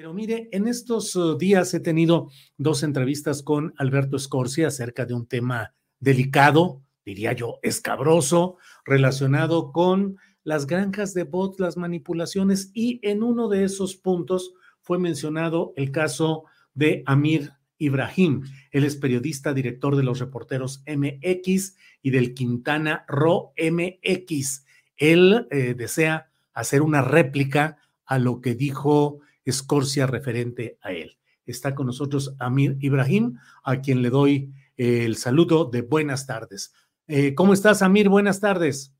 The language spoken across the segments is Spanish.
Pero mire, en estos uh, días he tenido dos entrevistas con Alberto Scorsia acerca de un tema delicado, diría yo, escabroso, relacionado con las granjas de bots, las manipulaciones, y en uno de esos puntos fue mencionado el caso de Amir Ibrahim. Él es periodista, director de los reporteros MX y del Quintana Ro MX. Él eh, desea hacer una réplica a lo que dijo Escorcia referente a él. Está con nosotros Amir Ibrahim, a quien le doy el saludo de buenas tardes. Eh, ¿Cómo estás, Amir? Buenas tardes.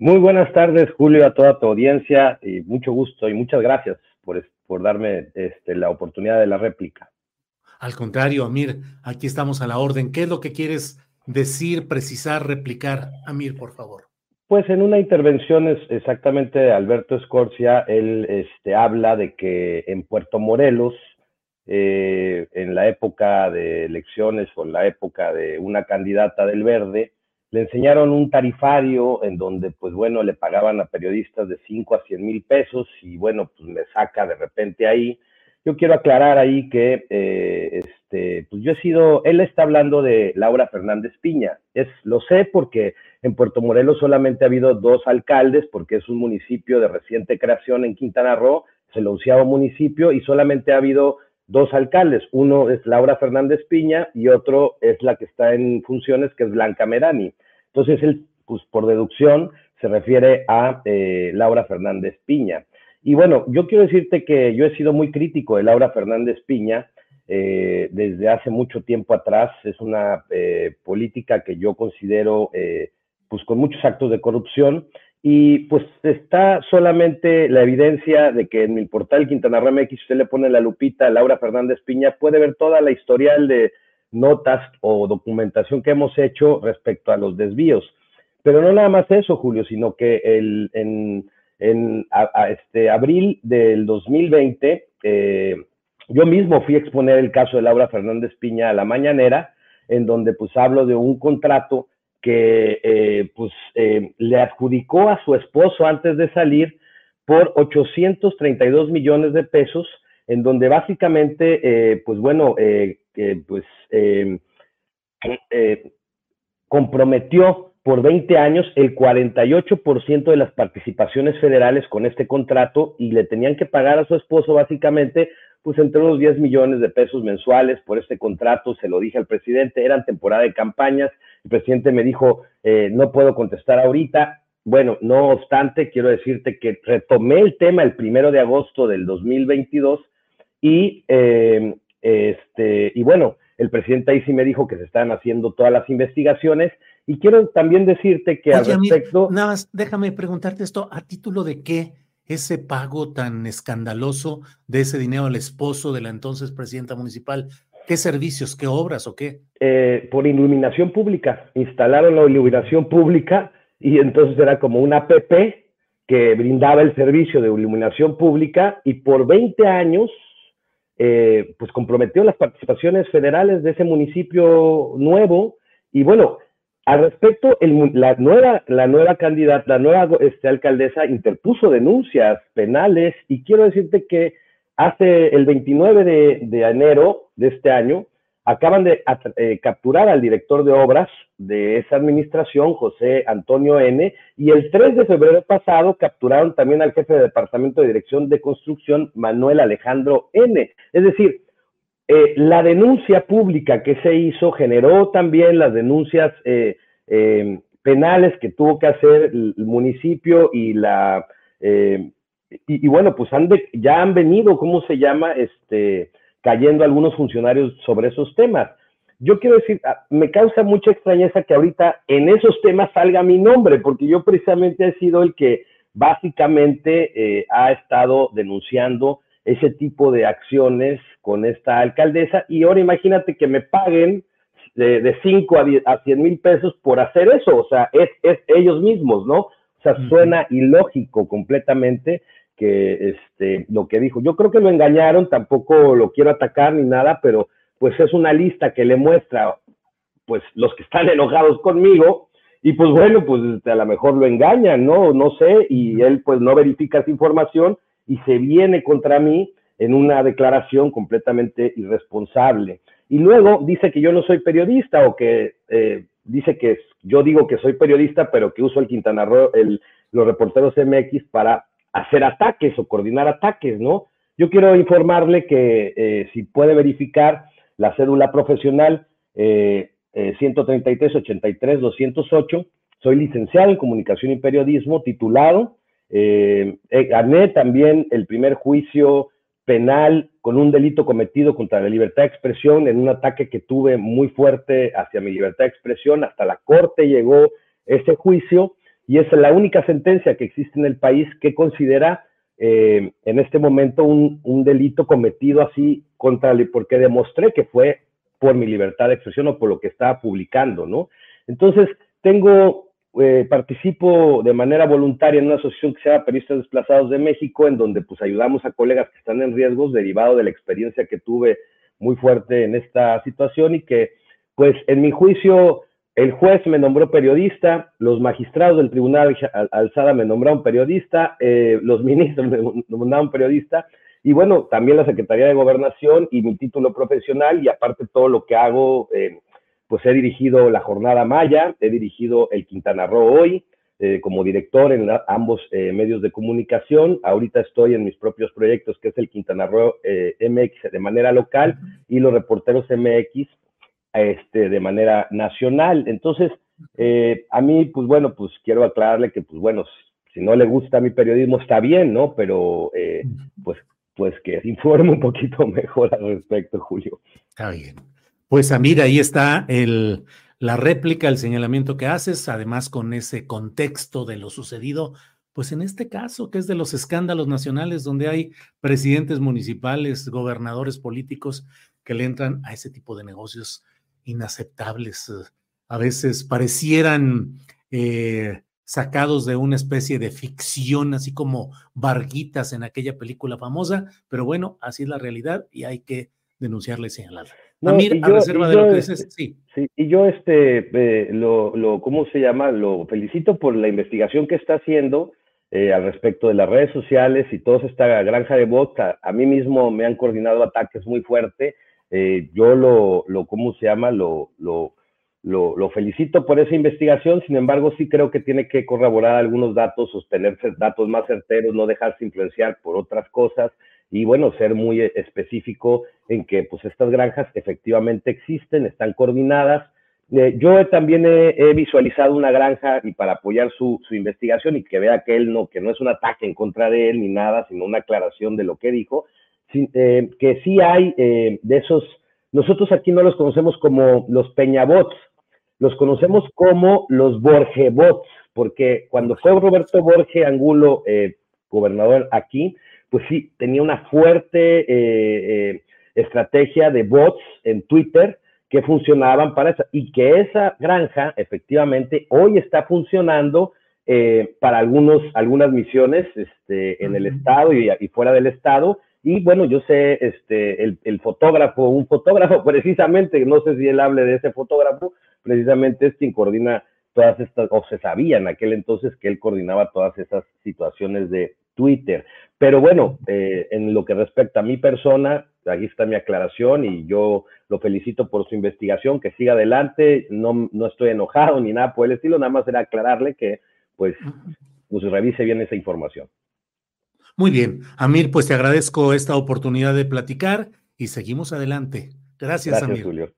Muy buenas tardes, Julio, a toda tu audiencia y mucho gusto y muchas gracias por, por darme este, la oportunidad de la réplica. Al contrario, Amir, aquí estamos a la orden. ¿Qué es lo que quieres decir, precisar, replicar? Amir, por favor. Pues en una intervención es exactamente de Alberto Escorcia, él este, habla de que en Puerto Morelos, eh, en la época de elecciones o en la época de una candidata del Verde, le enseñaron un tarifario en donde, pues bueno, le pagaban a periodistas de 5 a 100 mil pesos y bueno, pues me saca de repente ahí. Yo quiero aclarar ahí que, eh, este, pues yo he sido, él está hablando de Laura Fernández Piña, es, lo sé porque en Puerto Morelos solamente ha habido dos alcaldes porque es un municipio de reciente creación en Quintana Roo, es el onceavo municipio y solamente ha habido dos alcaldes. Uno es Laura Fernández Piña y otro es la que está en funciones, que es Blanca Merani. Entonces, él, pues por deducción, se refiere a eh, Laura Fernández Piña. Y bueno, yo quiero decirte que yo he sido muy crítico de Laura Fernández Piña eh, desde hace mucho tiempo atrás. Es una eh, política que yo considero pues con muchos actos de corrupción y pues está solamente la evidencia de que en el portal Quintana Roo MX usted le pone la lupita Laura Fernández Piña, puede ver toda la historial de notas o documentación que hemos hecho respecto a los desvíos. Pero no nada más eso, Julio, sino que el, en, en este abril del 2020, eh, yo mismo fui a exponer el caso de Laura Fernández Piña a la mañanera, en donde pues hablo de un contrato que eh, pues eh, le adjudicó a su esposo antes de salir por 832 millones de pesos, en donde básicamente, eh, pues bueno, pues comprometió por 20 años el 48% de las participaciones federales con este contrato y le tenían que pagar a su esposo básicamente pues entre unos 10 millones de pesos mensuales por este contrato, se lo dije al presidente, eran temporada de campañas, el presidente me dijo, eh, no puedo contestar ahorita. Bueno, no obstante, quiero decirte que retomé el tema el primero de agosto del 2022 y, eh, este, y bueno, el presidente ahí sí me dijo que se están haciendo todas las investigaciones y quiero también decirte que al respecto... nada más, déjame preguntarte esto, ¿a título de qué ese pago tan escandaloso de ese dinero al esposo de la entonces presidenta municipal? ¿Qué servicios, qué obras o qué? Eh, por iluminación pública. Instalaron la iluminación pública y entonces era como una APP que brindaba el servicio de iluminación pública y por 20 años eh, pues comprometió las participaciones federales de ese municipio nuevo y bueno, al respecto, la, nueva, la nueva candidata, la nueva este, alcaldesa interpuso denuncias penales y quiero decirte que hace el 29 de, enero de este año, acaban de eh, capturar al director de obras de esa administración, José Antonio N., y el 3 de febrero pasado capturaron también al jefe de departamento de dirección de construcción, Manuel Alejandro N. Es decir, eh, la denuncia pública que se hizo generó también las denuncias eh, penales que tuvo que hacer el municipio y la y, bueno, pues han ya han venido, ¿cómo se llama? Este, cayendo algunos funcionarios sobre esos temas. Yo quiero decir, ah, me causa mucha extrañeza que ahorita en esos temas salga mi nombre, porque yo precisamente he sido el que básicamente eh, ha estado denunciando ese tipo de acciones con esta alcaldesa y ahora imagínate que me paguen de 5 a, a 100 mil pesos por hacer eso, o sea, es, es ellos mismos, ¿no? O sea, suena ilógico completamente que este, lo que dijo. Yo creo que lo engañaron, tampoco lo quiero atacar ni nada, pero pues es una lista que le muestra pues los que están enojados conmigo y pues bueno, pues este, a lo mejor lo engañan, ¿no? No sé, y él pues no verifica esa información y se viene contra mí en una declaración completamente irresponsable. Y luego dice que yo no soy periodista o que eh, dice que yo digo que soy periodista, pero que uso el Quintana Roo, el, los reporteros MX para hacer ataques o coordinar ataques, ¿no? Yo quiero informarle que eh, si puede verificar la cédula profesional eh, eh, 133 83 208, soy licenciado en comunicación y periodismo, titulado. Gané también el primer juicio penal con un delito cometido contra la libertad de expresión en un ataque que tuve muy fuerte hacia mi libertad de expresión. Hasta la corte llegó ese juicio y es la única sentencia que existe en el país que considera eh, en este momento un, delito cometido así contra, porque demostré que fue por mi libertad de expresión o por lo que estaba publicando, ¿no? Entonces, tengo, eh, participo de manera voluntaria en una asociación que se llama Periodistas Desplazados de México, en donde pues ayudamos a colegas que están en riesgos derivado de la experiencia que tuve muy fuerte en esta situación y que, pues, en mi juicio, el juez me nombró periodista, los magistrados del Tribunal Alzada me nombraron periodista, eh, los ministros me nombraron periodista, y bueno, también la Secretaría de Gobernación y mi título profesional, y aparte todo lo que hago, eh, pues he dirigido la Jornada Maya, he dirigido el Quintana Roo hoy, eh, como director en ambos medios de comunicación. Ahorita estoy en mis propios proyectos, que es el Quintana Roo MX de manera local y los reporteros MX este, de manera nacional. Entonces, eh, a mí, pues bueno, pues quiero aclararle que, pues bueno, si no le gusta mi periodismo está bien, ¿no? Pero, eh, pues, pues que informe un poquito mejor al respecto, Julio. Está bien. Pues, Amir, ahí está el, la réplica, el señalamiento que haces, además con ese contexto de lo sucedido, pues en este caso, que es de los escándalos nacionales, donde hay presidentes municipales, gobernadores políticos que le entran a ese tipo de negocios inaceptables. Eh, a veces parecieran eh, sacados de una especie de ficción, así como Varguitas en aquella película famosa, pero bueno, así es la realidad y hay que denunciarle y señalarla. No, a reserva de lo que dices, sí. sí. Y yo, este, eh, lo, lo, ¿cómo se llama? Lo felicito por la investigación que está haciendo al respecto de las redes sociales y toda esta granja de bots. A, mí mismo me han coordinado ataques muy fuertes eh, yo lo, lo, ¿cómo se llama? Lo, lo, lo, felicito por esa investigación, sin embargo, sí creo que tiene que corroborar algunos datos, sostenerse datos más certeros, no dejarse influenciar por otras cosas y, bueno, ser muy específico en que, pues, estas granjas efectivamente existen, están coordinadas. Eh, yo también he, visualizado una granja y para apoyar su, su, investigación y que vea que él no, que no es un ataque en contra de él ni nada, sino una aclaración de lo que dijo, eh, que sí hay eh, de esos, nosotros aquí no los conocemos como los Peñabots, los conocemos como los Borgebots, porque cuando fue Roberto Borge Angulo eh, gobernador aquí, pues sí, tenía una fuerte estrategia de bots en Twitter que funcionaban para eso, y que esa granja efectivamente hoy está funcionando para algunos, algunas misiones este, en el estado y, y, fuera del estado, y bueno, yo sé, este, el, fotógrafo, un fotógrafo precisamente, no sé si él hable de ese fotógrafo, precisamente es quien coordina todas estas, o se sabía en aquel entonces que él coordinaba todas esas situaciones de Twitter. Pero bueno, eh, en lo que respecta a mi persona, aquí está mi aclaración y yo lo felicito por su investigación, que siga adelante, no, no estoy enojado ni nada por el estilo, nada más era aclararle que pues, pues revise bien esa información. Muy bien, Amir, pues te agradezco esta oportunidad de platicar y seguimos adelante. Gracias, Gracias Amir. Julio.